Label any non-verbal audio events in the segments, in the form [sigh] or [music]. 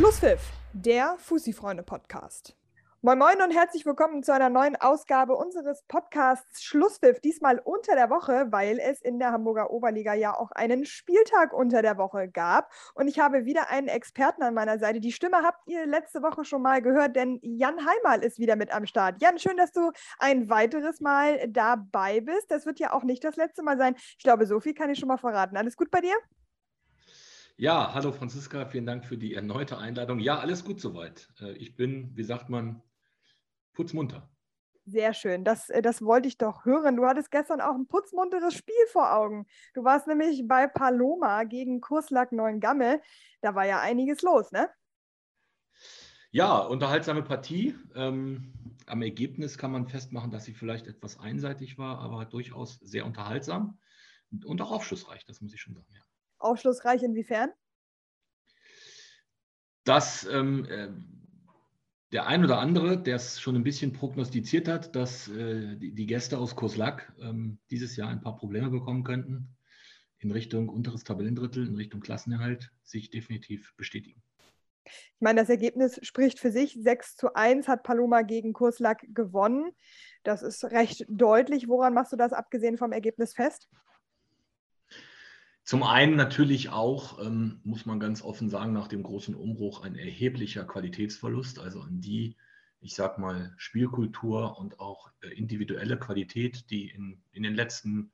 Schlusspfiff, der Fussi-Freunde-Podcast. Moin Moin und herzlich willkommen zu einer neuen Ausgabe unseres Podcasts Schlusspfiff. Diesmal unter der Woche, weil es in der Hamburger Oberliga ja auch einen Spieltag unter der Woche gab. Und ich habe wieder einen Experten an meiner Seite. Die Stimme habt ihr letzte Woche schon mal gehört, denn Jan Heimal ist wieder mit am Start. Jan, schön, dass du ein weiteres Mal dabei bist. Das wird ja auch nicht das letzte Mal sein. Ich glaube, so viel kann ich schon mal verraten. Alles gut bei dir? Ja, hallo Franziska, vielen Dank für die erneute Einladung. Ja, alles gut soweit. Äh, ich bin, wie sagt man, putzmunter. Sehr schön, das, äh, das wollte ich doch hören. Du hattest gestern auch ein putzmunteres Spiel vor Augen. Du warst nämlich bei Paloma gegen Kurslack Neuengamme. Da war ja einiges los, ne? Ja, unterhaltsame Partie. Ähm, am Ergebnis kann man festmachen, dass sie vielleicht etwas einseitig war, aber durchaus sehr unterhaltsam und auch aufschlussreich, das muss ich schon sagen. Ja. Aufschlussreich inwiefern? Dass ähm, äh, der ein oder andere, der es schon ein bisschen prognostiziert hat, dass äh, die, die, Gäste aus Koslak ähm, dieses Jahr ein paar Probleme bekommen könnten in Richtung unteres Tabellendrittel, in Richtung Klassenerhalt, sich definitiv bestätigen. Ich meine, das Ergebnis spricht für sich. 6 zu 1 hat Paloma gegen Kurslack gewonnen. Das ist recht deutlich. Woran machst du das abgesehen vom Ergebnis fest? Zum einen natürlich auch, ähm, muss man ganz offen sagen, nach dem großen Umbruch ein erheblicher Qualitätsverlust, also an die, ich sag mal, Spielkultur und auch äh, individuelle Qualität, die in, in den letzten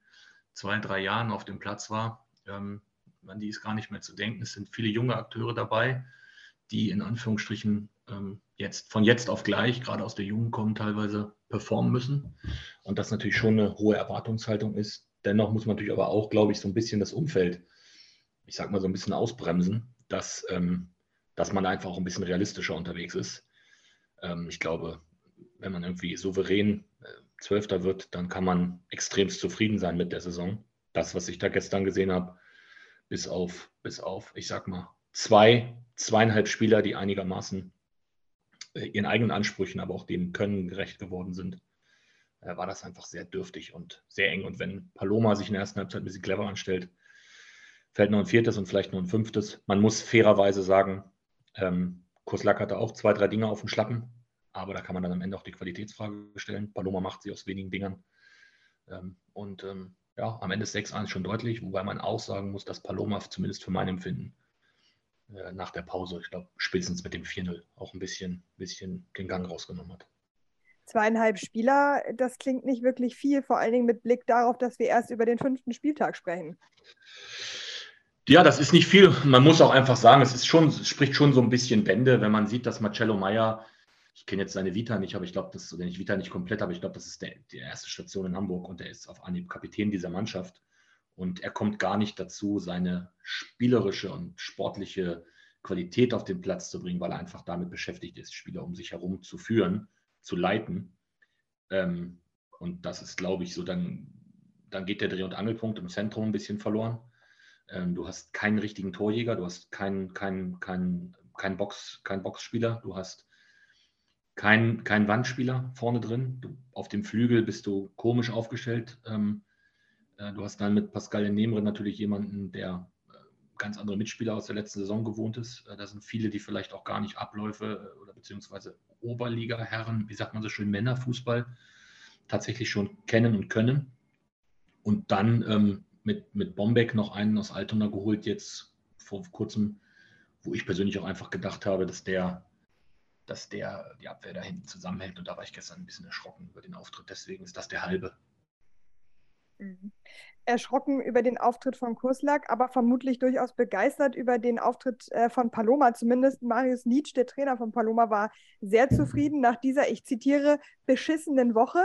zwei, drei Jahren auf dem Platz war. Ähm, an die ist gar nicht mehr zu denken. Es sind viele junge Akteure dabei, die in Anführungsstrichen ähm, jetzt von jetzt auf gleich, gerade aus der Jugend kommen, teilweise performen müssen. Und das natürlich schon eine hohe Erwartungshaltung ist, Dennoch muss man natürlich aber auch, glaube ich, so ein bisschen das Umfeld, ich sag mal so ein bisschen ausbremsen, dass, ähm, dass man einfach auch ein bisschen realistischer unterwegs ist. Ähm, ich glaube, wenn man irgendwie souverän äh, Zwölfter wird, dann kann man extremst zufrieden sein mit der Saison. Das, was ich da gestern gesehen habe, bis auf, bis auf, ich sag mal, zwei, zweieinhalb Spieler, die einigermaßen äh, ihren eigenen Ansprüchen, aber auch dem Können gerecht geworden sind, äh, war das einfach sehr dürftig und sehr eng. Und wenn Paloma sich in der ersten Halbzeit ein bisschen clever anstellt, fällt noch ein viertes und vielleicht noch ein fünftes. Man muss fairerweise sagen, ähm, Koslak hatte auch zwei, drei Dinge auf dem Schlappen, aber da kann man dann am Ende auch die Qualitätsfrage stellen. Paloma macht sie aus wenigen Dingern. Ähm, und ähm, ja, am Ende ist 6-1 schon deutlich, wobei man auch sagen muss, dass Paloma zumindest für mein Empfinden äh, nach der Pause, ich glaube, spätestens mit dem 4-0 auch ein bisschen, bisschen den Gang rausgenommen hat zweieinhalb Spieler, das klingt nicht wirklich viel, vor allen Dingen mit Blick darauf, dass wir erst über den fünften Spieltag sprechen. Ja, das ist nicht viel. Man muss auch einfach sagen, es ist schon, es spricht schon so ein bisschen Bände, wenn man sieht, dass Marcello Meyer, ich kenne jetzt seine Vita nicht, aber ich glaube, das, oder nicht Vita nicht komplett, aber ich glaube, das ist der, die erste Station in Hamburg und er ist auf Anhieb Kapitän dieser Mannschaft. Und er kommt gar nicht dazu, seine spielerische und sportliche Qualität auf den Platz zu bringen, weil er einfach damit beschäftigt ist, Spieler um sich herum zu führen zu leiten. Ähm, und das ist, glaube ich, so, dann, dann geht der Dreh- und Angelpunkt im Zentrum ein bisschen verloren. Ähm, du hast keinen richtigen Torjäger, du hast keinen kein, kein, kein Box, kein Boxspieler, du hast keinen kein Wandspieler vorne drin. Du, auf dem Flügel bist du komisch aufgestellt. Ähm, äh, du hast dann mit Pascal Nemre natürlich jemanden, der ganz andere Mitspieler aus der letzten Saison gewohnt ist. Äh, da sind viele, die vielleicht auch gar nicht Abläufe oder beziehungsweise Oberliga-Herren, wie sagt man so schön, Männerfußball tatsächlich schon kennen und können. Und dann ähm, mit, mit Bombeck noch einen aus Altona geholt, jetzt vor kurzem, wo ich persönlich auch einfach gedacht habe, dass der, dass der die Abwehr da hinten zusammenhält. Und da war ich gestern ein bisschen erschrocken über den Auftritt. Deswegen ist das der halbe. Mhm erschrocken über den Auftritt von Kurslak, aber vermutlich durchaus begeistert über den Auftritt äh, von Paloma. Zumindest Marius Nietzsche, der Trainer von Paloma, war sehr zufrieden nach dieser, ich zitiere, beschissenen Woche,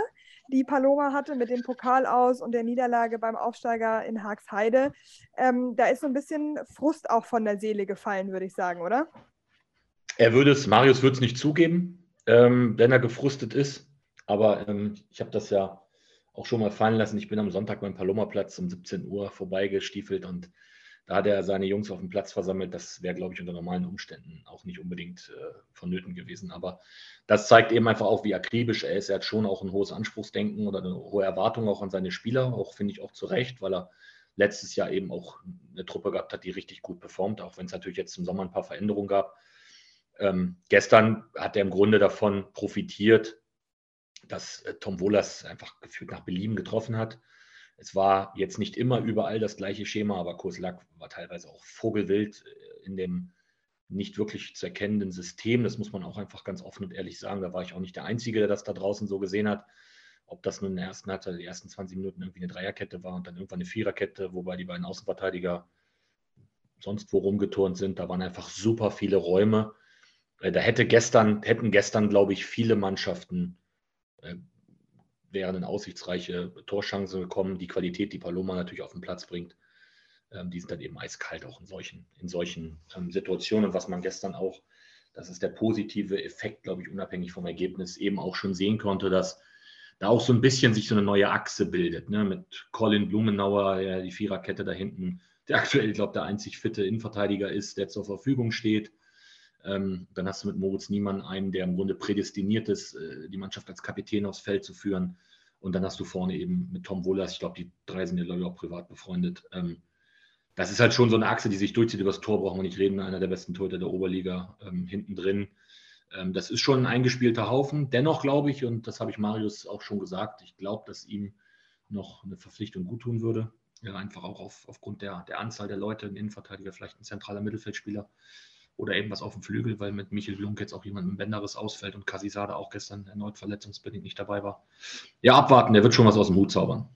die Paloma hatte mit dem Pokal aus und der Niederlage beim Aufsteiger in Haagsheide. Ähm, da ist so ein bisschen Frust auch von der Seele gefallen, würde ich sagen, oder? Er würde es, Marius würde es nicht zugeben, ähm, wenn er gefrustet ist. Aber ähm, ich habe das ja auch schon mal fallen lassen. Ich bin am Sonntag beim Paloma-Platz um 17 Uhr vorbeigestiefelt und da hat er seine Jungs auf dem Platz versammelt. Das wäre, glaube ich, unter normalen Umständen auch nicht unbedingt äh, vonnöten gewesen. Aber das zeigt eben einfach auch, wie akribisch er ist. Er hat schon auch ein hohes Anspruchsdenken oder eine hohe Erwartung auch an seine Spieler. Auch finde ich auch zu Recht, weil er letztes Jahr eben auch eine Truppe gehabt hat, die richtig gut performt, auch wenn es natürlich jetzt im Sommer ein paar Veränderungen gab. Ähm, gestern hat er im Grunde davon profitiert, dass äh, Tom Wohlers einfach gefühlt nach Belieben getroffen hat. Es war jetzt nicht immer überall das gleiche Schema, aber Koslak war teilweise auch vogelwild äh, in dem nicht wirklich zu erkennenden System. Das muss man auch einfach ganz offen und ehrlich sagen. Da war ich auch nicht der Einzige, der das da draußen so gesehen hat. Ob das nun in der ersten Halbzeit, die ersten 20 Minuten irgendwie eine Dreierkette war und dann irgendwann eine Viererkette, wobei die beiden Außenverteidiger sonst wo rumgeturnt sind. Da waren einfach super viele Räume. Äh, da hätte gestern, hätten gestern, glaube ich, viele Mannschaften äh, wären in aussichtsreiche Torchancen gekommen. Die Qualität, die Paloma natürlich auf den Platz bringt, ähm, die sind dann eben eiskalt auch in solchen, in solchen ähm, Situationen. Was man gestern auch, das ist der positive Effekt, glaube ich, unabhängig vom Ergebnis, eben auch schon sehen konnte, dass da auch so ein bisschen sich so eine neue Achse bildet, ne? mit Colin Blumenauer, der die Viererkette da hinten, der aktuell, ich glaube, der einzig fitte Innenverteidiger ist, der zur Verfügung steht. Ähm, dann hast du mit Moritz Niemann einen, der im Grunde prädestiniert ist, äh, die Mannschaft als Kapitän aufs Feld zu führen. Und dann hast du vorne eben mit Tom Wohlers, ich glaube, die drei sind ja, glaube ich, auch privat befreundet. Ähm, das ist halt schon so eine Achse, die sich durchzieht. Über das Tor brauchen wir nicht reden. Einer der besten Torhüter der Oberliga ähm, hinten drin. Ähm, das ist schon ein eingespielter Haufen. Dennoch glaube ich, und das habe ich Marius auch schon gesagt, ich glaube, dass ihm noch eine Verpflichtung gut tun würde. Ja, einfach auch auf, aufgrund der, der Anzahl der Leute, ein Innenverteidiger, vielleicht ein zentraler Mittelfeldspieler oder eben was auf dem Flügel, weil mit Michel Blunk jetzt auch jemand mit Bänderes ausfällt und Kasisade auch gestern erneut verletzungsbedingt nicht dabei war. Ja, abwarten, der wird schon was aus dem Hut zaubern.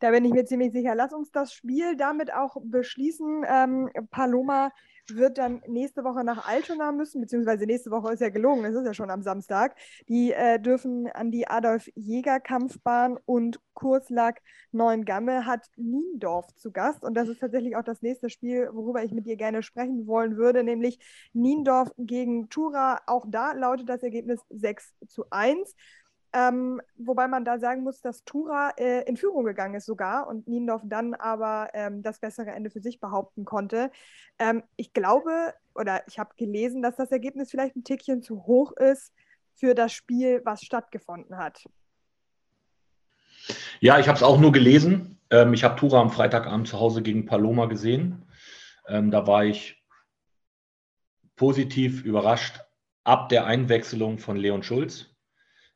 Da bin ich mir ziemlich sicher. Lass uns das Spiel damit auch beschließen. Ähm, Paloma wird dann nächste Woche nach Altona müssen, beziehungsweise nächste Woche ist ja gelungen, es ist ja schon am Samstag. Die äh, dürfen an die Adolf-Jäger-Kampfbahn und Kurslack Neuengamme hat Niendorf zu Gast. Und das ist tatsächlich auch das nächste Spiel, worüber ich mit dir gerne sprechen wollen würde, nämlich Niendorf gegen Tura. Auch da lautet das Ergebnis 6 zu 1. Ähm, wobei man da sagen muss, dass Tura äh, in Führung gegangen ist sogar und Niendorf dann aber ähm, das bessere Ende für sich behaupten konnte. Ähm, ich glaube oder ich habe gelesen, dass das Ergebnis vielleicht ein Tickchen zu hoch ist für das Spiel, was stattgefunden hat. Ja, ich habe es auch nur gelesen. Ähm, ich habe Tura am Freitagabend zu Hause gegen Paloma gesehen. Ähm, da war ich positiv überrascht ab der Einwechslung von Leon Schulz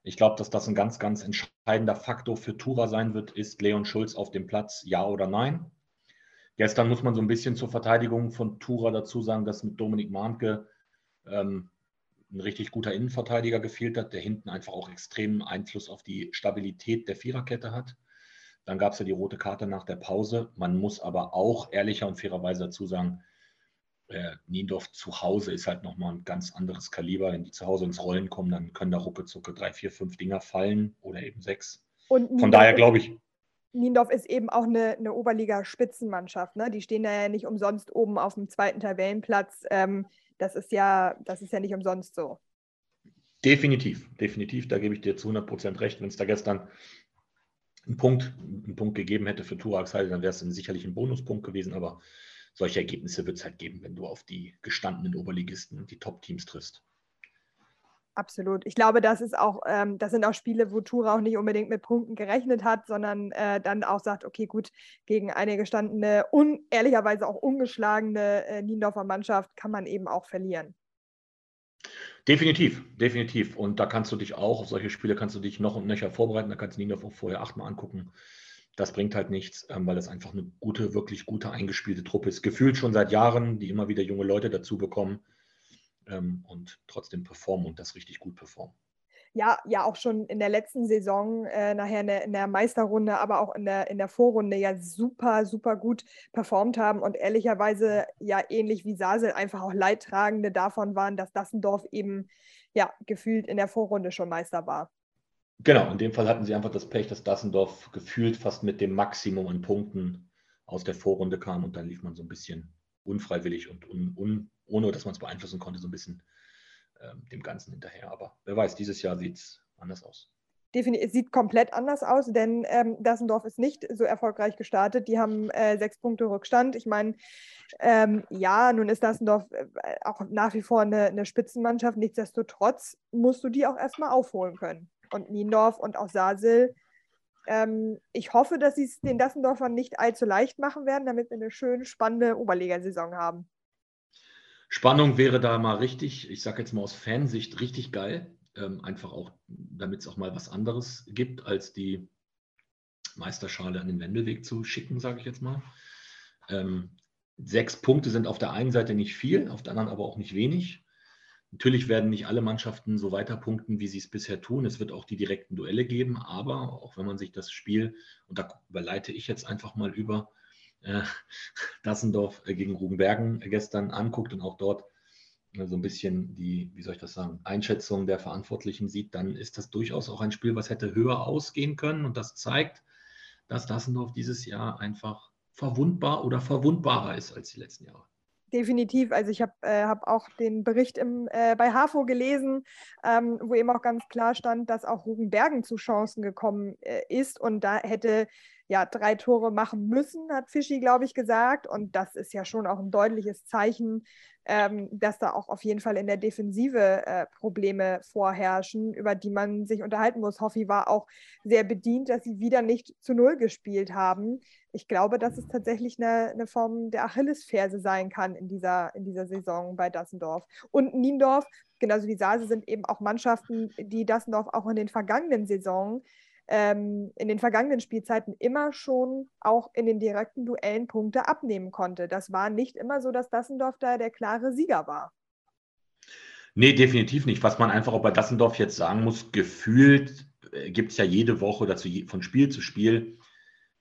ich glaube, dass das ein ganz, ganz entscheidender Faktor für Tura sein wird. Ist Leon Schulz auf dem Platz, ja oder nein? Gestern muss man so ein bisschen zur Verteidigung von Tura dazu sagen, dass mit Dominik Mahnke ähm, ein richtig guter Innenverteidiger gefehlt hat, der hinten einfach auch extremen Einfluss auf die Stabilität der Viererkette hat. Dann gab es ja die rote Karte nach der Pause. Man muss aber auch ehrlicher und fairerweise dazu sagen, äh, Niendorf zu Hause ist halt nochmal ein ganz anderes Kaliber. Wenn die zu Hause ins Rollen kommen, dann können da rucke zucke drei, vier, fünf Dinger fallen oder eben sechs. Und Von daher glaube ich. Niendorf ist eben auch eine, eine Oberliga-Spitzenmannschaft. Ne? Die stehen da ja nicht umsonst oben auf dem zweiten Tabellenplatz. Ähm, das, ist ja, das ist ja nicht umsonst so. Definitiv, definitiv. Da gebe ich dir zu 100 Prozent recht. Wenn es da gestern einen Punkt, einen Punkt gegeben hätte für Turax dann wäre es sicherlich ein Bonuspunkt gewesen. Aber solche Ergebnisse wird es halt geben, wenn du auf die gestandenen Oberligisten und die Top-Teams triffst. Absolut. Ich glaube, das ist auch, ähm, das sind auch Spiele, wo Tura auch nicht unbedingt mit Punkten gerechnet hat, sondern äh, dann auch sagt, okay, gut, gegen eine gestandene und ehrlicherweise auch ungeschlagene äh, Niendorfer Mannschaft kann man eben auch verlieren. Definitiv, definitiv. Und da kannst du dich auch, auf solche Spiele kannst du dich noch und nöcher vorbereiten. Da kannst du Niendorf auch vorher achtmal angucken das bringt halt nichts, ähm, weil das einfach eine gute, wirklich gute eingespielte Truppe ist. Gefühlt schon seit Jahren, die immer wieder junge Leute dazu bekommen ähm, und trotzdem performen und das richtig gut performen. Ja, ja, auch schon in der letzten Saison, äh, nachher in der, in der, Meisterrunde, aber auch in der, in der Vorrunde ja super, super gut performt haben und ehrlicherweise ja ähnlich wie Sasel einfach auch Leidtragende davon waren, dass Dassendorf eben ja gefühlt in der Vorrunde schon Meister war. Genau, in dem Fall hatten sie einfach das Pech, dass Dassendorf gefühlt fast mit dem Maximum an Punkten aus der Vorrunde kam und dann lief man so ein bisschen unfreiwillig und un, un, ohne dass man es beeinflussen konnte, so ein bisschen äh, dem Ganzen hinterher. Aber wer weiß, dieses Jahr sieht es anders aus. Definitiv, es sieht komplett anders aus, denn ähm, Dassendorf ist nicht so erfolgreich gestartet. Die haben äh, sechs Punkte Rückstand. Ich meine, ähm, ja, nun ist Dassendorf äh, auch nach wie vor eine, eine Spitzenmannschaft. Nichtsdestotrotz musst du die auch erstmal aufholen können und Niendorf und auch Sasel. Ähm, ich hoffe, dass sie es den Dassendorfern nicht allzu leicht machen werden, damit wir eine schöne, spannende Oberligasaison haben. Spannung wäre da mal richtig, ich sage jetzt mal aus Fansicht, richtig geil. Ähm, einfach auch, damit es auch mal was anderes gibt, als die Meisterschale an den Wendelweg zu schicken, sage ich jetzt mal. Ähm, sechs Punkte sind auf der einen Seite nicht viel, auf der anderen aber auch nicht wenig. Natürlich werden nicht alle Mannschaften so weiterpunkten, wie sie es bisher tun. Es wird auch die direkten Duelle geben, aber auch wenn man sich das Spiel, und da überleite ich jetzt einfach mal über, äh, [laughs] Dassendorf äh, gegen Rugenbergen gestern anguckt und auch dort äh, so ein bisschen die, wie soll ich das sagen, Einschätzung der Verantwortlichen sieht, dann ist das durchaus auch ein Spiel, was hätte höher ausgehen können. Und das zeigt, dass Dassendorf dieses Jahr einfach verwundbar oder verwundbarer ist als die letzten Jahre. Definitiv. Also ich habe äh, hab auch den Bericht im, äh, bei HAFO gelesen, ähm, wo eben auch ganz klar stand, dass auch Rugenbergen zu Chancen gekommen äh, ist und da hätte ja drei Tore machen müssen, hat Fischi, glaube ich, gesagt. Und das ist ja schon auch ein deutliches Zeichen, ähm, dass da auch auf jeden Fall in der Defensive äh, Probleme vorherrschen, über die man sich unterhalten muss. Hoffi war auch sehr bedient, dass sie wieder nicht zu Null gespielt haben. Ich glaube, dass es tatsächlich eine, eine Form der Achillesferse sein kann in dieser, in dieser Saison bei Dassendorf. Und Niendorf, genauso wie Sase, sind eben auch Mannschaften, die Dassendorf auch in den vergangenen Saisonen ähm, in den vergangenen Spielzeiten immer schon auch in den direkten Duellen Punkte abnehmen konnte. Das war nicht immer so, dass Dassendorf da der klare Sieger war. Nee, definitiv nicht. Was man einfach auch bei Dassendorf jetzt sagen muss, gefühlt äh, gibt es ja jede Woche dazu von Spiel zu Spiel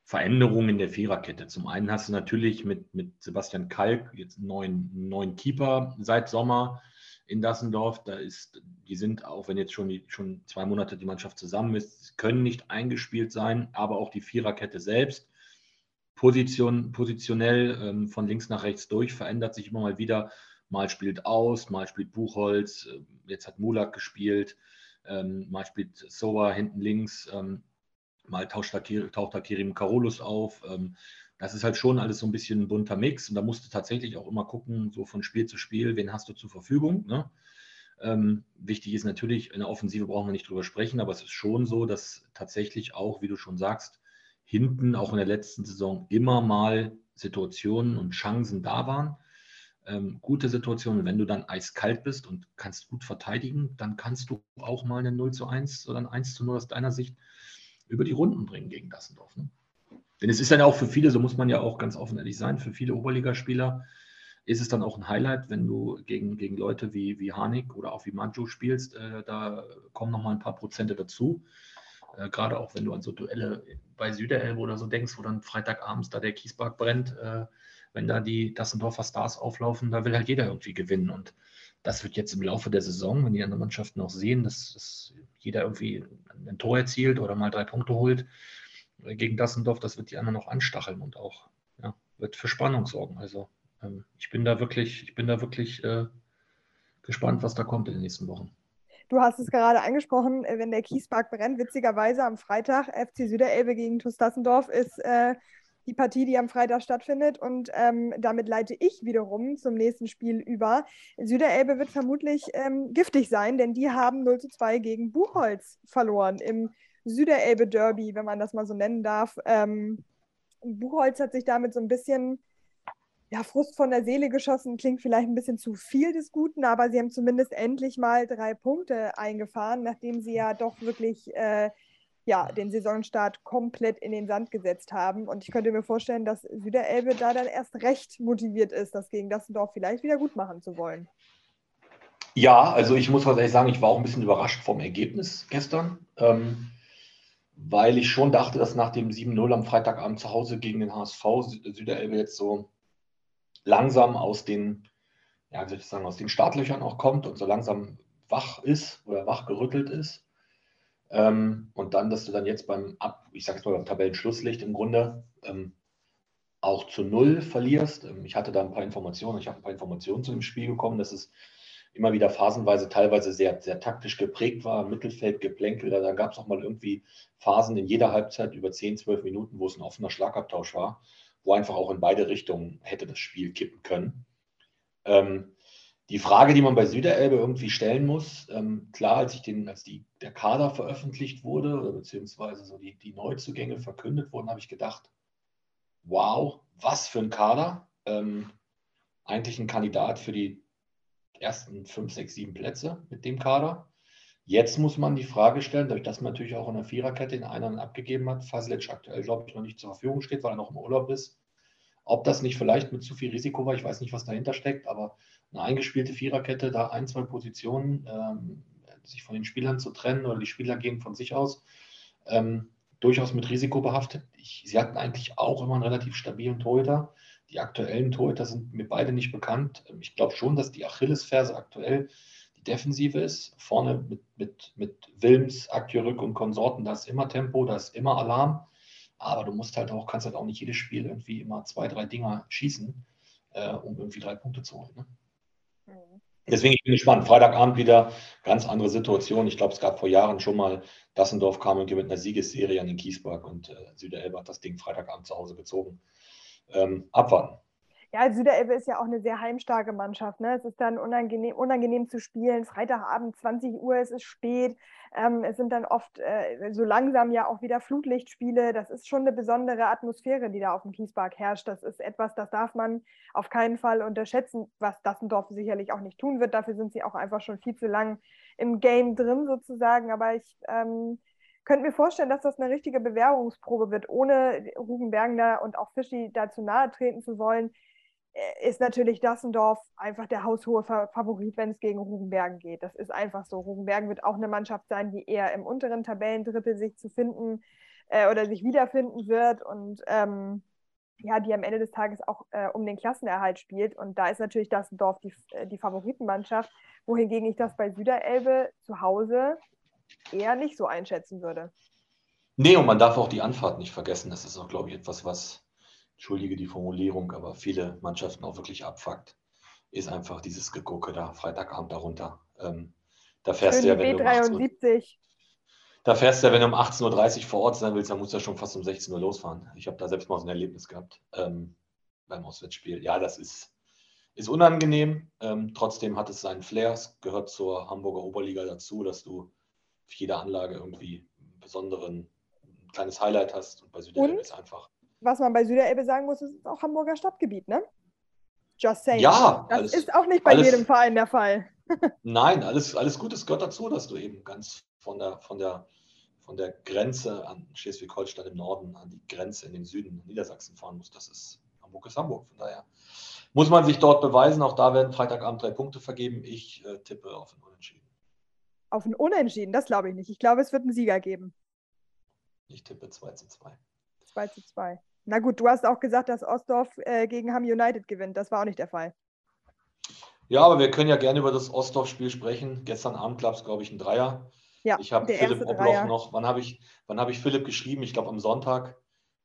Veränderungen in der Viererkette. Zum einen hast du natürlich mit, mit Sebastian Kalk jetzt einen neuen, neuen Keeper seit Sommer in Dassendorf. Da ist, die sind, auch wenn jetzt schon, die, schon zwei Monate die Mannschaft zusammen ist, können nicht eingespielt sein, aber auch die Viererkette selbst. Position, positionell ähm, von links nach rechts durch, verändert sich immer mal wieder. Mal spielt aus, mal spielt Buchholz, äh, jetzt hat Mulak gespielt, ähm, mal spielt Soa hinten links, ähm, mal taucht da Kirim Karolus auf. Das ist halt schon alles so ein bisschen ein bunter Mix und da musst du tatsächlich auch immer gucken, so von Spiel zu Spiel, wen hast du zur Verfügung. Ne? Ähm, wichtig ist natürlich, in der Offensive brauchen wir nicht drüber sprechen, aber es ist schon so, dass tatsächlich auch, wie du schon sagst, hinten auch in der letzten Saison immer mal Situationen und Chancen da waren. Ähm, gute Situationen, wenn du dann eiskalt bist und kannst gut verteidigen, dann kannst du auch mal eine 0 zu 1 oder ein 1 zu 0 aus deiner Sicht über die Runden bringen gegen Dassendorf. Ne? Denn es ist dann auch für viele, so muss man ja auch ganz offen ehrlich sein, für viele Oberligaspieler ist es dann auch ein Highlight, wenn du gegen, gegen Leute wie, wie Harnik oder auch wie Manjo spielst. Äh, da kommen nochmal ein paar Prozente dazu. Äh, Gerade auch wenn du an so Duelle bei Süderelbe oder so denkst, wo dann Freitagabends da der Kiespark brennt, äh, wenn da die Dassendorfer Stars auflaufen, da will halt jeder irgendwie gewinnen. Und das wird jetzt im Laufe der Saison, wenn die anderen Mannschaften auch sehen, dass, dass jeder irgendwie ein Tor erzielt oder mal drei Punkte holt, gegen Dassendorf, das wird die anderen noch anstacheln und auch ja, wird für Spannung sorgen. Also ähm, ich bin da wirklich, ich bin da wirklich äh, gespannt, was da kommt in den nächsten Wochen. Du hast es gerade angesprochen, äh, wenn der Kiespark brennt. Witzigerweise am Freitag FC Süderelbe gegen TuS Dassendorf ist äh, die Partie, die am Freitag stattfindet. Und ähm, damit leite ich wiederum zum nächsten Spiel über. Süderelbe wird vermutlich ähm, giftig sein, denn die haben 0 zu 2 gegen Buchholz verloren im Süderelbe Derby, wenn man das mal so nennen darf. Ähm, Buchholz hat sich damit so ein bisschen ja, Frust von der Seele geschossen, klingt vielleicht ein bisschen zu viel des Guten, aber sie haben zumindest endlich mal drei Punkte eingefahren, nachdem sie ja doch wirklich äh, ja, den Saisonstart komplett in den Sand gesetzt haben. Und ich könnte mir vorstellen, dass Süderelbe da dann erst recht motiviert ist, das gegen Dassendorf vielleicht wieder gut machen zu wollen. Ja, also ich muss ehrlich sagen, ich war auch ein bisschen überrascht vom Ergebnis gestern. Ähm, weil ich schon dachte, dass nach dem 7-0 am Freitagabend zu Hause gegen den HSV Süderelbe jetzt so langsam aus den, ja, soll ich sagen, aus den Startlöchern auch kommt und so langsam wach ist oder wach gerüttelt ist. Ähm, und dann, dass du dann jetzt beim Ab, ich sag's mal beim Tabellenschlusslicht im Grunde ähm, auch zu null verlierst. Ähm, ich hatte da ein paar Informationen, ich habe ein paar Informationen zu dem Spiel bekommen, dass es immer wieder phasenweise teilweise sehr, sehr taktisch geprägt war, Mittelfeld geplänkelt. Da gab es auch mal irgendwie Phasen in jeder Halbzeit über 10, 12 Minuten, wo es ein offener Schlagabtausch war, wo einfach auch in beide Richtungen hätte das Spiel kippen können. Ähm, die Frage, die man bei Süderelbe irgendwie stellen muss, ähm, klar, als, ich den, als die, der Kader veröffentlicht wurde, oder beziehungsweise so die, die Neuzugänge verkündet wurden, habe ich gedacht, wow, was für ein Kader. Ähm, eigentlich ein Kandidat für die ersten fünf, sechs, sieben Plätze mit dem Kader. Jetzt muss man die Frage stellen, dadurch, dass man natürlich auch in der Viererkette in einen abgegeben hat, Fasilic aktuell, glaube ich, noch nicht zur Verfügung steht, weil er noch im Urlaub ist. Ob das nicht vielleicht mit zu viel Risiko war, ich weiß nicht, was dahinter steckt, aber eine eingespielte Viererkette, da ein, zwei Positionen, ähm, sich von den Spielern zu trennen oder die Spieler gehen von sich aus, ähm, durchaus mit Risiko behaftet. Ich, sie hatten eigentlich auch immer einen relativ stabilen Torhüter. Die aktuellen Torhüter sind mir beide nicht bekannt. Ähm, ich glaube schon, dass die Achillesferse aktuell die Defensive ist. Vorne mit, mit, mit Wilms, Akjörück und Konsorten, da ist immer Tempo, da ist immer Alarm. Aber du musst halt auch, kannst halt auch nicht jedes Spiel irgendwie immer zwei, drei Dinger schießen, äh, um irgendwie drei Punkte zu holen. Ne? Deswegen bin ich gespannt. Freitagabend wieder ganz andere Situation. Ich glaube, es gab vor Jahren schon mal, Dassendorf kam mit einer Siegesserie an den Kiesberg und äh, Süderelbe hat das Ding Freitagabend zu Hause gezogen. Ähm, abwarten. Ja, Süderelbe ist ja auch eine sehr heimstarke Mannschaft. Ne? Es ist dann unangenehm, unangenehm zu spielen. Freitagabend 20 Uhr, es ist spät. Ähm, es sind dann oft äh, so langsam ja auch wieder Flutlichtspiele. Das ist schon eine besondere Atmosphäre, die da auf dem Kiespark herrscht. Das ist etwas, das darf man auf keinen Fall unterschätzen, was Dassendorf sicherlich auch nicht tun wird. Dafür sind sie auch einfach schon viel zu lang im Game drin sozusagen. Aber ich ähm, könnte mir vorstellen, dass das eine richtige Bewährungsprobe wird, ohne Rugenbergen da und auch Fischi dazu nahe treten zu wollen ist natürlich Dassendorf einfach der haushohe Favorit, wenn es gegen Rugenbergen geht. Das ist einfach so. Rugenbergen wird auch eine Mannschaft sein, die eher im unteren Tabellendrittel sich zu finden äh, oder sich wiederfinden wird und ähm, ja, die am Ende des Tages auch äh, um den Klassenerhalt spielt. Und da ist natürlich Dassendorf die, äh, die Favoritenmannschaft, wohingegen ich das bei Süderelbe zu Hause eher nicht so einschätzen würde. Nee, und man darf auch die Anfahrt nicht vergessen. Das ist auch, glaube ich, etwas, was entschuldige die Formulierung, aber viele Mannschaften auch wirklich abfuckt, ist einfach dieses Gegucke da, Freitagabend darunter. Ähm, da fährst du ja, wenn du um da fährst du ja, wenn du um 18.30 Uhr vor Ort sein willst, dann musst du ja schon fast um 16 Uhr losfahren. Ich habe da selbst mal so ein Erlebnis gehabt ähm, beim Auswärtsspiel. Ja, das ist, ist unangenehm. Ähm, trotzdem hat es seinen Flair. Es gehört zur Hamburger Oberliga dazu, dass du auf jeder Anlage irgendwie einen besonderen, ein kleines Highlight hast. Und bei Süddeutschland ist einfach was man bei Süderelbe sagen muss, ist auch Hamburger Stadtgebiet, ne? Just saying. Ja, das alles, ist auch nicht bei alles, jedem Verein der Fall. [laughs] nein, alles, alles gut. Es gehört dazu, dass du eben ganz von der, von der, von der Grenze an Schleswig-Holstein im Norden an die Grenze in den Süden in Niedersachsen fahren musst. Das ist Hamburg ist Hamburg. Von daher muss man sich dort beweisen. Auch da werden Freitagabend drei Punkte vergeben. Ich äh, tippe auf ein Unentschieden. Auf ein Unentschieden? Das glaube ich nicht. Ich glaube, es wird einen Sieger geben. Ich tippe 2 zu 2. 2 zu 2. Na gut, du hast auch gesagt, dass Ostdorf äh, gegen Ham United gewinnt. Das war auch nicht der Fall. Ja, aber wir können ja gerne über das Ostdorf-Spiel sprechen. Gestern Abend gab es, glaube ich, ein Dreier. Ja, ich habe Philipp Obloch noch, wann habe ich, hab ich Philipp geschrieben? Ich glaube am Sonntag,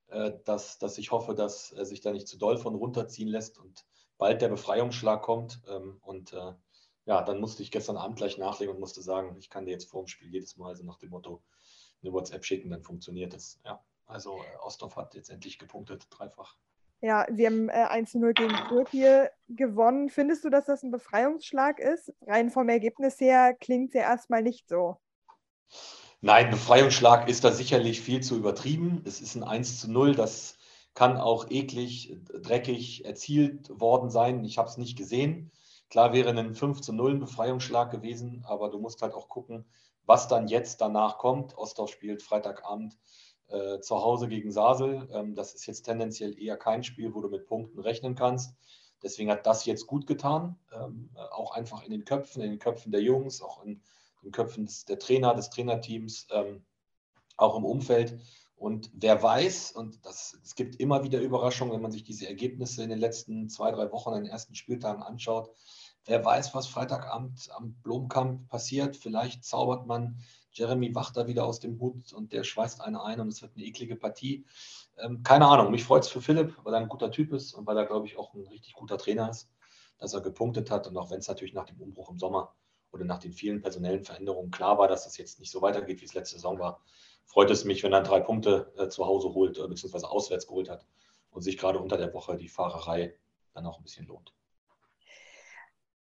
äh, dass, dass ich hoffe, dass er sich da nicht zu doll von runterziehen lässt und bald der Befreiungsschlag kommt. Ähm, und äh, ja, dann musste ich gestern Abend gleich nachlegen und musste sagen, ich kann dir jetzt vor dem Spiel jedes Mal so nach dem Motto eine WhatsApp schicken, dann funktioniert das. Ja. Also äh, Ostdorf hat jetzt endlich gepunktet, dreifach. Ja, sie haben äh, 1-0 gegen Türkei gewonnen. Findest du, dass das ein Befreiungsschlag ist? Rein vom Ergebnis her klingt es ja erstmal nicht so. Nein, Befreiungsschlag ist da sicherlich viel zu übertrieben. Es ist ein 1 zu 0, das kann auch eklig, dreckig erzielt worden sein. Ich habe es nicht gesehen. Klar wäre ein 5 zu 0 ein Befreiungsschlag gewesen, aber du musst halt auch gucken, was dann jetzt danach kommt. Ostdorf spielt Freitagabend äh, zu Hause gegen Sasel. Ähm, das ist jetzt tendenziell eher kein Spiel, wo du mit Punkten rechnen kannst. Deswegen hat das jetzt gut getan, ähm, auch einfach in den Köpfen, in den Köpfen der Jungs, auch in den Köpfen des, der Trainer, des Trainerteams, ähm, auch im Umfeld. Und wer weiß, und das, es gibt immer wieder Überraschungen, wenn man sich diese Ergebnisse in den letzten zwei, drei Wochen, in den ersten Spieltagen anschaut, wer weiß, was Freitagabend am Blomkamp passiert. Vielleicht zaubert man Jeremy wacht da wieder aus dem Hut und der schweißt eine ein und es wird eine eklige Partie. Ähm, keine Ahnung, mich freut es für Philipp, weil er ein guter Typ ist und weil er, glaube ich, auch ein richtig guter Trainer ist, dass er gepunktet hat. Und auch wenn es natürlich nach dem Umbruch im Sommer oder nach den vielen personellen Veränderungen klar war, dass das jetzt nicht so weitergeht, wie es letzte Saison war, freut es mich, wenn er drei Punkte äh, zu Hause holt, äh, beziehungsweise auswärts geholt hat und sich gerade unter der Woche die Fahrerei dann auch ein bisschen lohnt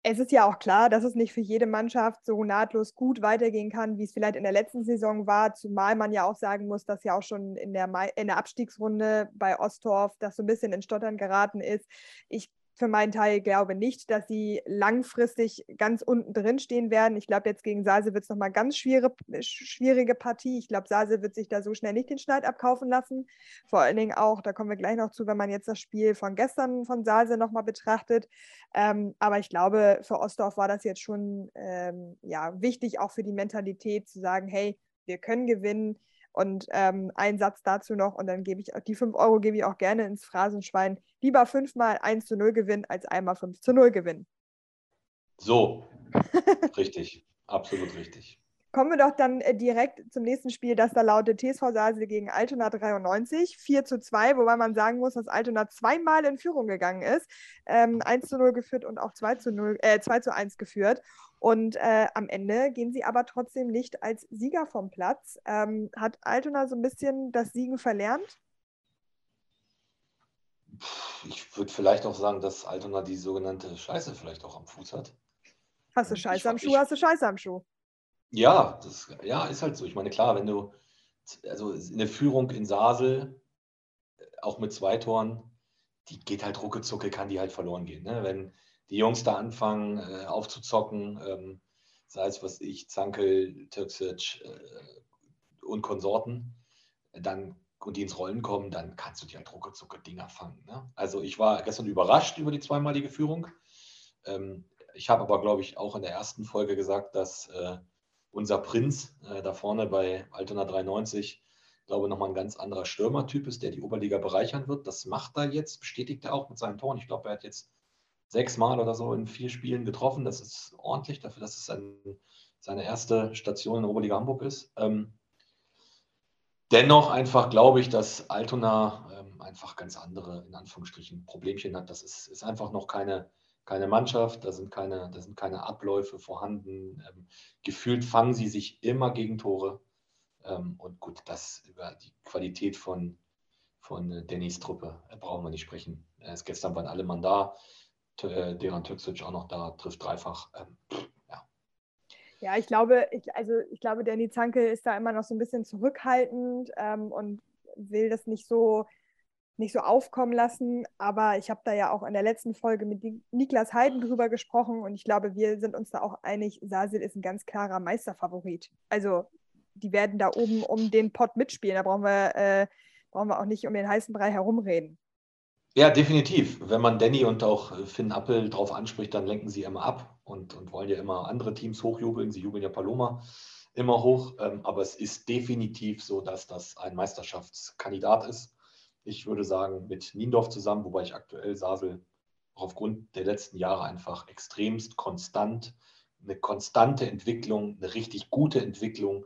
es ist ja auch klar, dass es nicht für jede Mannschaft so nahtlos gut weitergehen kann, wie es vielleicht in der letzten Saison war, zumal man ja auch sagen muss, dass ja auch schon in der, in der Abstiegsrunde bei Osttorf das so ein bisschen in Stottern geraten ist. Ich für meinen Teil glaube nicht, dass sie langfristig ganz unten drin stehen werden. Ich glaube, jetzt gegen Sase wird es nochmal ganz schwierige, schwierige Partie. Ich glaube, Sase wird sich da so schnell nicht den Schneid abkaufen lassen. Vor allen Dingen auch, da kommen wir gleich noch zu, wenn man jetzt das Spiel von gestern von Sase nochmal betrachtet. Ähm, aber ich glaube, für Ostdorf war das jetzt schon ähm, ja, wichtig, auch für die Mentalität zu sagen, hey, wir können gewinnen und ähm, ein Satz dazu noch und dann gebe ich die 5 Euro gebe ich auch gerne ins Phrasenschwein. Lieber fünfmal 1 zu 0 gewinnen als einmal 5 zu 0 gewinnen. So, [laughs] richtig, absolut richtig. Kommen wir doch dann äh, direkt zum nächsten Spiel, das da lautet TSV Sasel gegen Altona 93, 4 zu 2, wobei man sagen muss, dass Altona zweimal in Führung gegangen ist, ähm, 1 zu 0 geführt und auch 2 zu, 0, äh, 2 zu 1 geführt. Und äh, am Ende gehen sie aber trotzdem nicht als Sieger vom Platz. Ähm, hat Altona so ein bisschen das Siegen verlernt? Ich würde vielleicht auch sagen, dass Altona die sogenannte Scheiße vielleicht auch am Fuß hat. Hast du Scheiße ich, am Schuh, ich, hast du Scheiße am Schuh. Ja, das ja, ist halt so. Ich meine, klar, wenn du also eine Führung in Sasel, äh, auch mit zwei Toren, die geht halt ruckezucke, kann die halt verloren gehen. Ne? Wenn die Jungs da anfangen äh, aufzuzocken, ähm, sei es was ich, Zankel, Türksic äh, und Konsorten, dann und die ins Rollen kommen, dann kannst du die halt ruckezucke Dinger fangen. Ne? Also ich war gestern überrascht über die zweimalige Führung. Ähm, ich habe aber, glaube ich, auch in der ersten Folge gesagt, dass äh, unser Prinz äh, da vorne bei Altona 93, glaube nochmal ein ganz anderer Stürmertyp ist, der die Oberliga bereichern wird. Das macht er jetzt, bestätigt er auch mit seinen Toren. Ich glaube, er hat jetzt sechsmal oder so in vier Spielen getroffen. Das ist ordentlich dafür, dass es ein, seine erste Station in der Oberliga Hamburg ist. Ähm, dennoch einfach glaube ich, dass Altona ähm, einfach ganz andere, in Anführungsstrichen, Problemchen hat. Das ist, ist einfach noch keine keine Mannschaft, da sind keine, da sind keine Abläufe vorhanden. Ähm, gefühlt fangen sie sich immer gegen Tore. Ähm, und gut, das über die Qualität von, von äh, Dannys Truppe äh, brauchen wir nicht sprechen. Äh, gestern waren alle Mann da, äh, Deran Türksic auch noch da, trifft dreifach. Ähm, ja. ja, ich glaube, ich, also ich glaube, Danny Zanke ist da immer noch so ein bisschen zurückhaltend ähm, und will das nicht so nicht so aufkommen lassen. Aber ich habe da ja auch in der letzten Folge mit Niklas Heiden drüber gesprochen und ich glaube, wir sind uns da auch einig, Sasil ist ein ganz klarer Meisterfavorit. Also die werden da oben um den Pott mitspielen. Da brauchen wir, äh, brauchen wir auch nicht um den heißen Brei herumreden. Ja, definitiv. Wenn man Danny und auch Finn Appel drauf anspricht, dann lenken sie immer ab und, und wollen ja immer andere Teams hochjubeln. Sie jubeln ja Paloma immer hoch. Ähm, aber es ist definitiv so, dass das ein Meisterschaftskandidat ist ich würde sagen, mit Niendorf zusammen, wobei ich aktuell Sasel aufgrund der letzten Jahre einfach extremst konstant, eine konstante Entwicklung, eine richtig gute Entwicklung,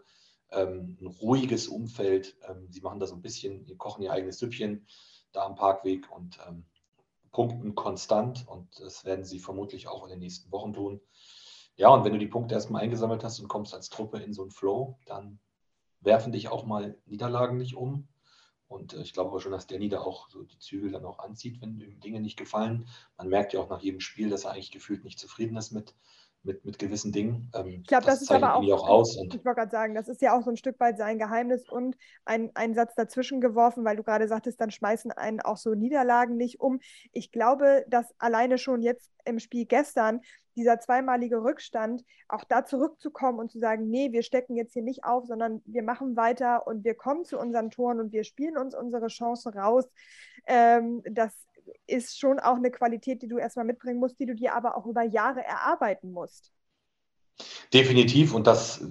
ähm, ein ruhiges Umfeld. Ähm, sie machen da so ein bisschen, kochen ihr eigenes Süppchen da am Parkweg und ähm, punkten konstant und das werden sie vermutlich auch in den nächsten Wochen tun. Ja, und wenn du die Punkte erstmal eingesammelt hast und kommst als Truppe in so einen Flow, dann werfen dich auch mal Niederlagen nicht um. Und äh, ich glaube aber schon, dass Danny da auch so die Zügel dann auch anzieht, wenn ihm Dinge nicht gefallen. Man merkt ja auch nach jedem Spiel, dass er eigentlich gefühlt nicht zufrieden ist mit, mit, mit gewissen Dingen. Ähm, ich glaube, das, das, ist aber auch, auch aus. ich wollte gerade sagen, das ist ja auch so ein Stück weit sein Geheimnis und ein, ein Satz dazwischen geworfen, weil du gerade sagtest, dann schmeißen einen auch so Niederlagen nicht um. Ich glaube, dass alleine schon jetzt im Spiel gestern dieser zweimalige Rückstand, auch da zurückzukommen und zu sagen, nee, wir stecken jetzt hier nicht auf, sondern wir machen weiter und wir kommen zu unseren Toren und wir spielen uns unsere Chance raus. Ähm, das ist schon auch eine Qualität, die du erstmal mitbringen musst, die du dir aber auch über Jahre erarbeiten musst. Definitiv und das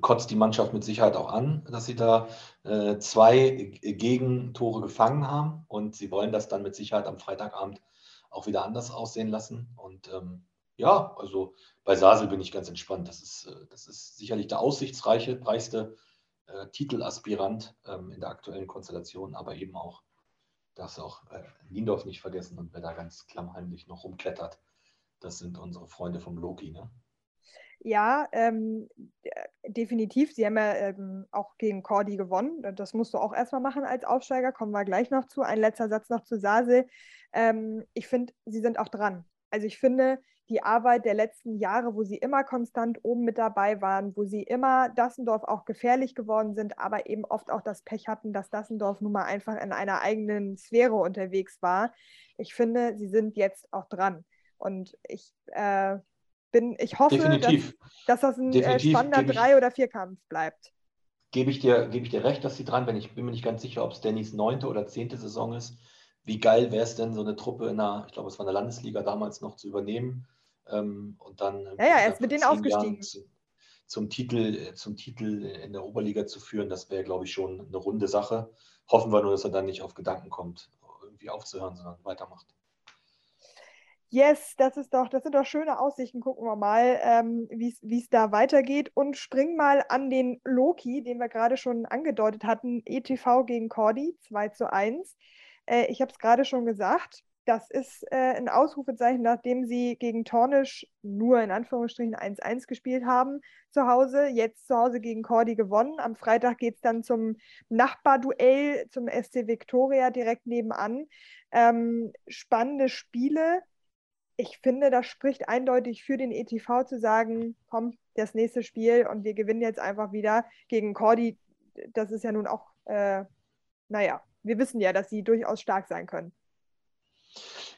kotzt die Mannschaft mit Sicherheit auch an, dass sie da äh, zwei Gegentore gefangen haben und sie wollen das dann mit Sicherheit am Freitagabend auch wieder anders aussehen lassen. Und ähm, ja, also bei Sasel bin ich ganz entspannt. Das ist, äh, das ist sicherlich der aussichtsreichste äh, Titelaspirant ähm, in der aktuellen Konstellation, aber eben auch, darfst auch äh, Niendorf nicht vergessen und wer da ganz klammheimlich noch rumklettert, das sind unsere Freunde vom Loki, ne? Ja, ähm, definitiv. Sie haben ja ähm, auch gegen Cordy gewonnen. Das musst du auch erstmal machen als Aufsteiger. Kommen wir gleich noch zu. Ein letzter Satz noch zu Sase. Ähm, ich finde, sie sind auch dran. Also ich finde, die Arbeit der letzten Jahre, wo sie immer konstant oben mit dabei waren, wo sie immer Dassendorf auch gefährlich geworden sind, aber eben oft auch das Pech hatten, dass Dassendorf nun mal einfach in einer eigenen Sphäre unterwegs war. Ich finde, sie sind jetzt auch dran. Und ich äh, bin, ich hoffe, dass, dass, das ein äh, spannender Drei- oder Vierkampf bleibt. Gebe ich, dir, gebe ich dir recht, dass sie dran bin. Ich bin mir nicht ganz sicher, ob es Dannys neunte oder zehnte Saison ist. Wie geil wäre es denn, so eine Truppe in der, ich glaube, es war eine Landesliga damals noch zu übernehmen ähm, und dann ja, ja, er ist mit denen aufgestiegen. Zu, zum, Titel, zum Titel in der Oberliga zu führen, das wäre, glaube ich, schon eine runde Sache. Hoffen wir nur, dass er dann nicht auf Gedanken kommt, irgendwie aufzuhören, sondern weitermacht. Yes, das ist doch, das sind doch schöne Aussichten. Gucken wir mal, ähm, wie es da weitergeht. Und springen mal an den Loki, den wir gerade schon angedeutet hatten. ETV gegen Cordy, 2 zu 1. Äh, ich habe es gerade schon gesagt. Das ist äh, ein Ausrufezeichen, nachdem sie gegen Tornisch nur in Anführungsstrichen 1-1 gespielt haben zu Hause. Jetzt zu Hause gegen Cordy gewonnen. Am Freitag geht es dann zum Nachbarduell zum SC Victoria direkt nebenan. Ähm, spannende Spiele ich finde, das spricht eindeutig für den ETV zu sagen, komm, das nächste Spiel und wir gewinnen jetzt einfach wieder gegen Cordy. Das ist ja nun auch, äh, naja, wir wissen ja, dass sie durchaus stark sein können.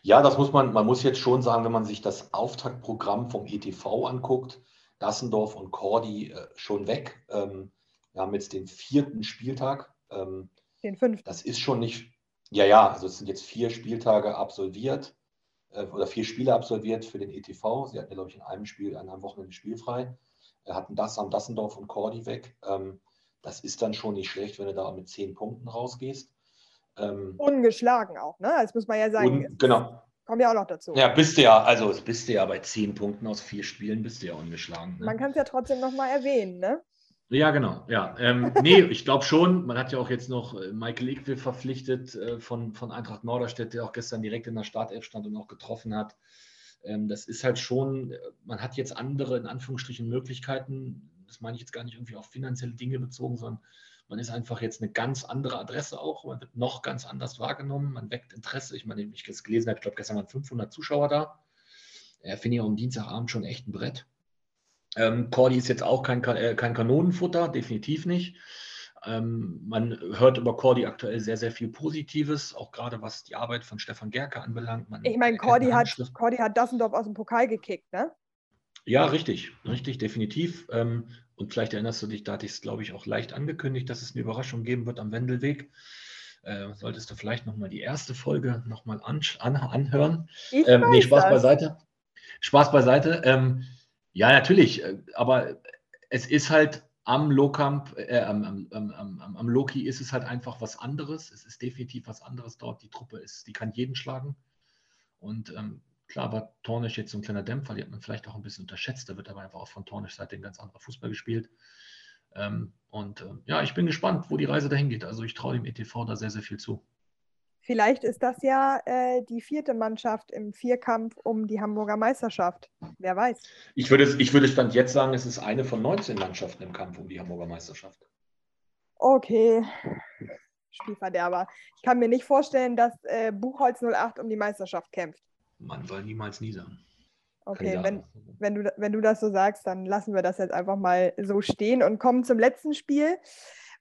Ja, das muss man, man muss jetzt schon sagen, wenn man sich das Auftaktprogramm vom ETV anguckt, Dassendorf und Cordy äh, schon weg. Ähm, wir haben jetzt den vierten Spieltag. Ähm, den fünften. Das ist schon nicht, ja, ja, also es sind jetzt vier Spieltage absolviert. Äh, oder vier Spiele absolviert für den ETV. Sie hatten ja, glaube ich, in einem Spiel, an einem Wochenende spielfrei. Wir hatten das am Dassendorf und Cordy weg. Ähm, das ist dann schon nicht schlecht, wenn du da mit zehn Punkten rausgehst. Ähm, Ungeschlagen auch, ne? Das muss man ja sagen. Und, genau. Kommen ja auch noch dazu. Ja, bist du ja, also bist du ja bei zehn Punkten aus vier Spielen, bist du ja ungeschlagen. Ne? Man kann es ja trotzdem nochmal erwähnen, ne? Ja, genau. Ja, ähm, [laughs] nee, ich glaube schon. Man hat ja auch jetzt noch äh, Michael Ickwill verpflichtet äh, von, von Eintracht Norderstedt, der auch gestern direkt in der Startelf stand und auch getroffen hat. Ähm, das ist halt schon, äh, man hat jetzt andere, in Anführungsstrichen, Möglichkeiten. Das meine ich jetzt gar nicht irgendwie auf finanzielle Dinge bezogen, sondern man ist einfach jetzt eine ganz andere Adresse auch. Man wird noch ganz anders wahrgenommen. Man weckt Interesse. Ich meine, ich das gelesen habe, ich glaube, gestern waren 500 Zuschauer da. Er finde ich am Dienstagabend schon echt ein Brett. Ähm, Cordy ist jetzt auch kein, äh, kein Kanonenfutter, definitiv nicht. Ähm, man hört über Cordy aktuell sehr, sehr viel Positives, auch gerade was die Arbeit von Stefan Gerke anbelangt. Man ich meine, Cordy hat, Cordy hat Dassendorf aus dem Pokal gekickt, ne? Ja, richtig, richtig, definitiv. Ähm, und vielleicht erinnerst du dich, da hatte ich es, glaube ich, auch leicht angekündigt, dass es eine Überraschung geben wird am Wendelweg. Äh, solltest du vielleicht nochmal die erste Folge nochmal an, an, anhören. Ich ähm, nee, Spaß das. beiseite. Spaß beiseite. Ähm, ja, natürlich, äh, aber es ist halt am Lokamp, äh, am, am, am, am, Loki ist es halt einfach was anderes. Es ist definitiv was anderes dort. Die Truppe ist, die kann jeden schlagen. Und ähm, klar war Tornisch jetzt so ein kleiner Dämpfer, die hat man vielleicht auch ein bisschen unterschätzt. Da wird aber einfach auch von Tornisch seitdem ganz anderer Fußball gespielt. Ähm, und äh, ja, ich bin gespannt, wo die Reise dahin geht. Also ich traue dem ETV da sehr, sehr viel zu. Vielleicht ist das ja äh, die vierte Mannschaft im Vierkampf um die Hamburger Meisterschaft. Wer weiß. Ich würde, ich würde Stand jetzt sagen, es ist eine von 19 Mannschaften im Kampf um die Hamburger Meisterschaft. Okay. Spielverderber. Ich kann mir nicht vorstellen, dass äh, Buchholz 08 um die Meisterschaft kämpft. Man soll niemals nie sagen. Okay, wenn, wenn, du, wenn du das so sagst, dann lassen wir das jetzt einfach mal so stehen und kommen zum letzten Spiel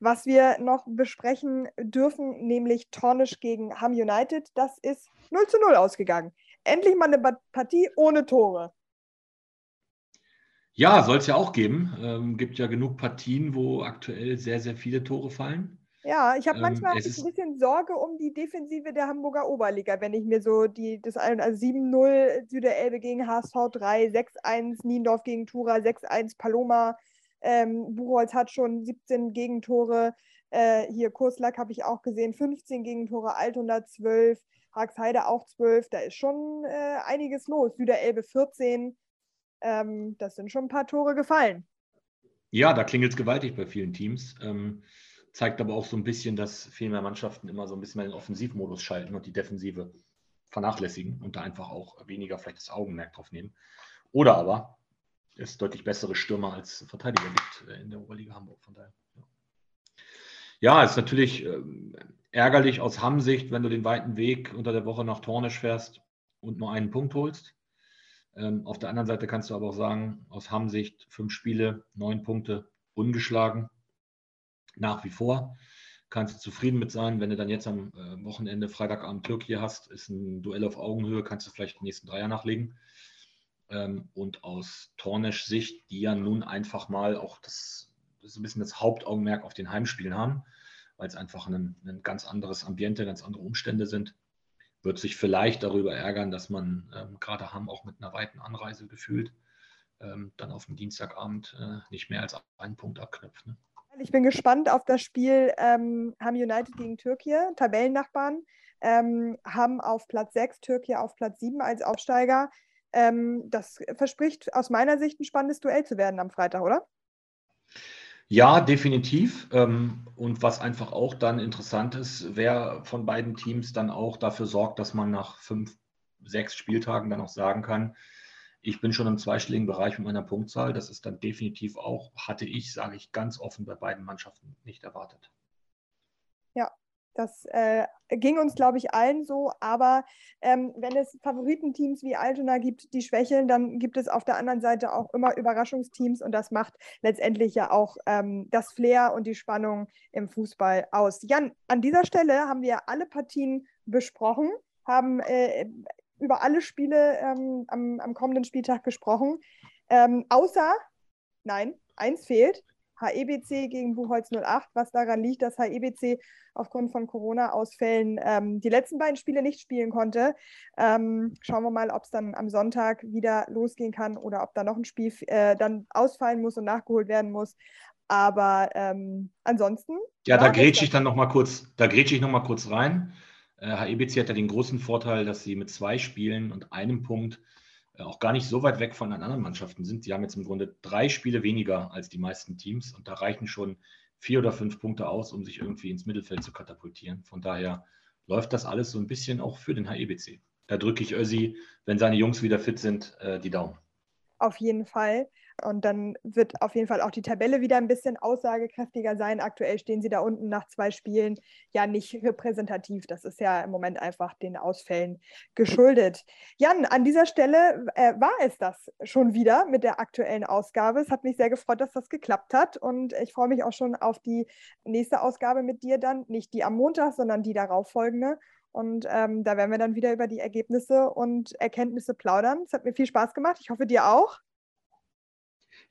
was wir noch besprechen dürfen, nämlich Tornisch gegen Ham United. Das ist 0 zu 0 ausgegangen. Endlich mal eine Partie ohne Tore. Ja, soll es ja auch geben. Ähm, gibt ja genug Partien, wo aktuell sehr, sehr viele Tore fallen. Ja, ich habe ähm, manchmal ein bisschen Sorge um die Defensive der Hamburger Oberliga, wenn ich mir so die, das also 7-0 Süderelbe gegen HSV 3, 6-1 Niendorf gegen Tura, 6-1 Paloma ähm, Buchholz hat schon 17 Gegentore. Äh, hier Kurslack habe ich auch gesehen, 15 Gegentore, Altona 12, Haxheide auch 12. Da ist schon äh, einiges los. Süderelbe 14. Ähm, das sind schon ein paar Tore gefallen. Ja, da klingelt es gewaltig bei vielen Teams. Ähm, zeigt aber auch so ein bisschen, dass viel mehr Mannschaften immer so ein bisschen mehr den Offensivmodus schalten und die Defensive vernachlässigen und da einfach auch weniger vielleicht das Augenmerk drauf nehmen. Oder aber es deutlich bessere Stürmer als Verteidiger gibt äh, in der Oberliga Hamburg. Von daher. Ja, ja ist natürlich ähm, ärgerlich aus Hamm-Sicht, wenn du den weiten Weg unter der Woche nach Tornisch fährst und nur einen Punkt holst. Ähm, auf der anderen Seite kannst du aber auch sagen, aus Hamm-Sicht fünf Spiele, neun Punkte, ungeschlagen. Nach wie vor kannst du zufrieden mit sein. Wenn du dann jetzt am äh, Wochenende Freitagabend Türkei hast, ist ein Duell auf Augenhöhe, kannst du vielleicht die nächsten Dreier nachlegen. Ähm, und aus Tornesch Sicht, die ja nun einfach mal auch das, das ein bisschen das Hauptaugenmerk auf den Heimspielen haben, weil es einfach ein, ein ganz anderes Ambiente, ganz andere Umstände sind, wird sich vielleicht darüber ärgern, dass man ähm, gerade Hamm auch mit einer weiten Anreise gefühlt ähm, dann auf dem Dienstagabend äh, nicht mehr als einen Punkt abknüpft. Ne? Ich bin gespannt auf das Spiel ähm, Ham United gegen Türkei, Tabellennachbarn. Ähm, Ham auf Platz 6, Türkei auf Platz 7 als Aufsteiger. Ähm, das verspricht aus meiner Sicht ein spannendes Duell zu werden am Freitag, oder? Ja, definitiv. Ähm, und was einfach auch dann interessant ist, wer von beiden Teams dann auch dafür sorgt, dass man nach fünf, sechs Spieltagen dann auch sagen kann, ich bin schon im zweistelligen Bereich mit meiner Punktzahl. Das ist dann definitiv auch, hatte ich, sage ich ganz offen, bei beiden Mannschaften nicht erwartet. Ja, das äh, ging uns, glaube ich, allen so. Aber ähm, wenn es Favoritenteams wie Altona gibt, die schwächeln, dann gibt es auf der anderen Seite auch immer Überraschungsteams. Und das macht letztendlich ja auch ähm, das Flair und die Spannung im Fußball aus. Jan, an dieser Stelle haben wir alle Partien besprochen, haben äh, über alle Spiele ähm, am, am, kommenden Spieltag gesprochen. Ähm, außer, nein, eins fehlt. HEBC gegen Buchholz 08, was daran liegt, dass HEBC aufgrund von Corona-Ausfällen ähm, die letzten beiden Spiele nicht spielen konnte. Ähm, schauen wir mal, ob es dann am Sonntag wieder losgehen kann oder ob da noch ein Spiel äh, dann ausfallen muss und nachgeholt werden muss. Aber ähm, ansonsten. Ja, da grätsche ich dann noch mal kurz, da grätsche ich noch mal kurz rein. HEBC äh, hat ja den großen Vorteil, dass sie mit zwei Spielen und einem Punkt äh, auch gar nicht so weit weg von den anderen Mannschaften sind. Die haben jetzt im Grunde drei Spiele weniger als die meisten Teams und da reichen schon vier oder fünf Punkte aus, um sich irgendwie ins Mittelfeld zu katapultieren. Von daher läuft das alles so ein bisschen auch für den HEBC. Da drücke ich Ösi, wenn seine Jungs wieder fit sind, äh, die Daumen. Auf jeden Fall. Und dann wird auf jeden Fall auch die Tabelle wieder ein bisschen aussagekräftiger sein. Aktuell stehen sie da unten nach zwei Spielen ja nicht repräsentativ. Das ist ja im Moment einfach den Ausfällen geschuldet. Jan, an dieser Stelle äh, war es das schon wieder mit der aktuellen Ausgabe. Es hat mich sehr gefreut, dass das geklappt hat. Und ich freue mich auch schon auf die nächste Ausgabe mit dir dann. Nicht die am Montag, sondern die darauffolgende. Und ähm, da werden wir dann wieder über die Ergebnisse und Erkenntnisse plaudern. Es hat mir viel Spaß gemacht. Ich hoffe, dir auch.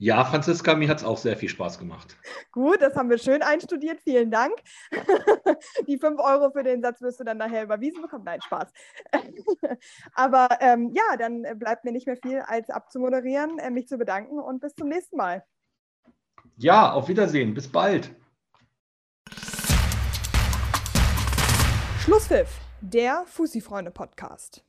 Ja, Franziska, mir hat es auch sehr viel Spaß gemacht. Gut, das haben wir schön einstudiert. Vielen Dank. [laughs] Die 5 Euro für den Satz wirst du dann nachher überwiesen bekommen. Nein, Spaß. [laughs] Aber ähm, ja, dann bleibt mir nicht mehr viel als abzumoderieren, äh, mich zu bedanken und bis zum nächsten Mal. Ja, auf Wiedersehen. Bis bald. Schlusspfiff, der Fussi-Freunde-Podcast.